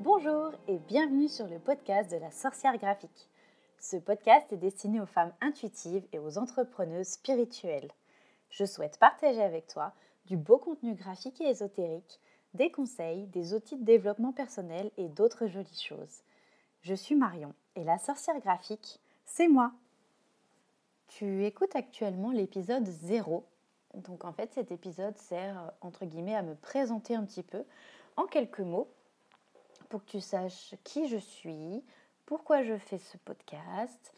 Bonjour et bienvenue sur le podcast de la sorcière graphique. Ce podcast est destiné aux femmes intuitives et aux entrepreneuses spirituelles. Je souhaite partager avec toi du beau contenu graphique et ésotérique, des conseils, des outils de développement personnel et d'autres jolies choses. Je suis Marion et la sorcière graphique, c'est moi. Tu écoutes actuellement l'épisode 0. Donc en fait cet épisode sert entre guillemets à me présenter un petit peu en quelques mots pour que tu saches qui je suis, pourquoi je fais ce podcast,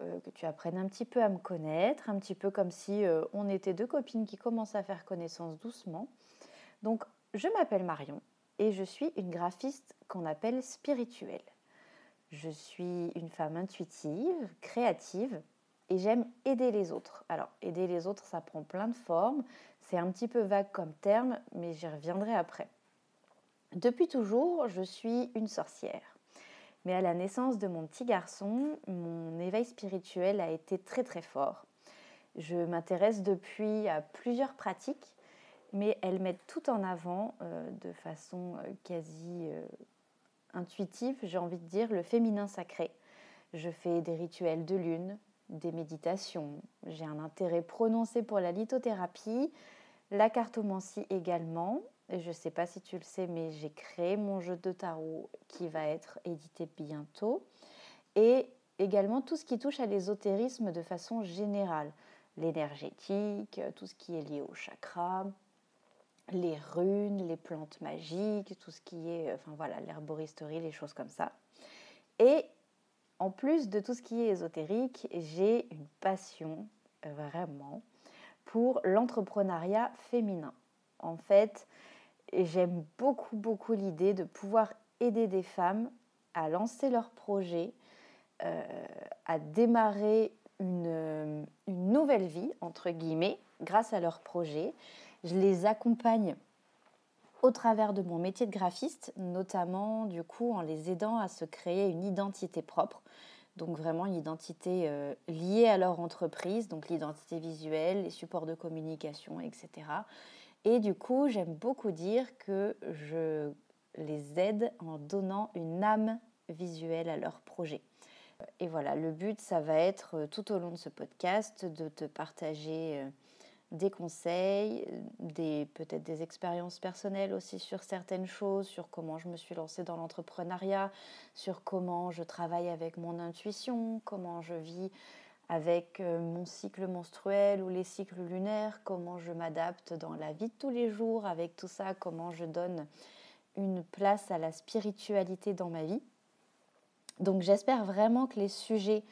euh, que tu apprennes un petit peu à me connaître, un petit peu comme si euh, on était deux copines qui commencent à faire connaissance doucement. Donc, je m'appelle Marion et je suis une graphiste qu'on appelle spirituelle. Je suis une femme intuitive, créative et j'aime aider les autres. Alors, aider les autres, ça prend plein de formes. C'est un petit peu vague comme terme, mais j'y reviendrai après. Depuis toujours, je suis une sorcière. Mais à la naissance de mon petit garçon, mon éveil spirituel a été très très fort. Je m'intéresse depuis à plusieurs pratiques, mais elles mettent tout en avant euh, de façon euh, quasi euh, intuitive, j'ai envie de dire, le féminin sacré. Je fais des rituels de lune, des méditations, j'ai un intérêt prononcé pour la lithothérapie, la cartomancie également, je ne sais pas si tu le sais, mais j'ai créé mon jeu de tarot qui va être édité bientôt. Et également tout ce qui touche à l'ésotérisme de façon générale. L'énergétique, tout ce qui est lié au chakra, les runes, les plantes magiques, tout ce qui est, enfin voilà, l'herboristerie, les choses comme ça. Et en plus de tout ce qui est ésotérique, j'ai une passion vraiment pour l'entrepreneuriat féminin. En fait, et j'aime beaucoup, beaucoup l'idée de pouvoir aider des femmes à lancer leur projet, euh, à démarrer une, une, nouvelle vie, entre guillemets, grâce à leur projet. Je les accompagne au travers de mon métier de graphiste, notamment du coup en les aidant à se créer une identité propre. Donc vraiment une identité euh, liée à leur entreprise, donc l'identité visuelle, les supports de communication, etc. Et du coup, j'aime beaucoup dire que je les aide en donnant une âme visuelle à leur projet. Et voilà, le but, ça va être euh, tout au long de ce podcast de te partager euh, des conseils, des, peut-être des expériences personnelles aussi sur certaines choses, sur comment je me suis lancée dans l'entrepreneuriat, sur comment je travaille avec mon intuition, comment je vis avec euh, mon cycle menstruel ou les cycles lunaires, comment je m'adapte dans la vie de tous les jours, avec tout ça, comment je donne une place à la spiritualité dans ma vie. Donc j'espère vraiment que les sujets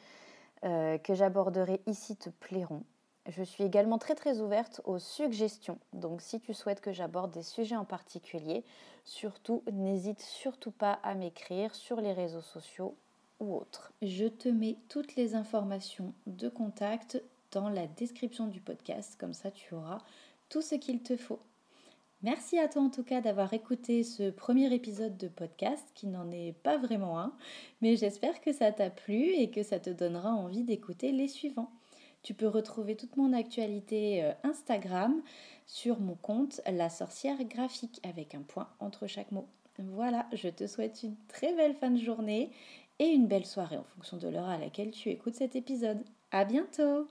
euh, que j'aborderai ici te plairont. Je suis également très très ouverte aux suggestions. Donc si tu souhaites que j'aborde des sujets en particulier, surtout n'hésite surtout pas à m'écrire sur les réseaux sociaux Je te mets toutes les informations de contact dans la description du podcast, comme ça tu auras tout ce qu'il te faut. Merci à toi en tout cas d'avoir écouté ce premier épisode de podcast qui n'en est pas vraiment un, mais j'espère que ça t'a plu et que ça te donnera envie d'écouter les suivants. Tu peux retrouver toute mon actualité euh, Instagram sur mon compte La sorcière graphique avec un point entre chaque mot. Voilà, je te souhaite une très belle fin de journée et une belle soirée en fonction de l'heure à laquelle tu écoutes cet épisode. À bientôt!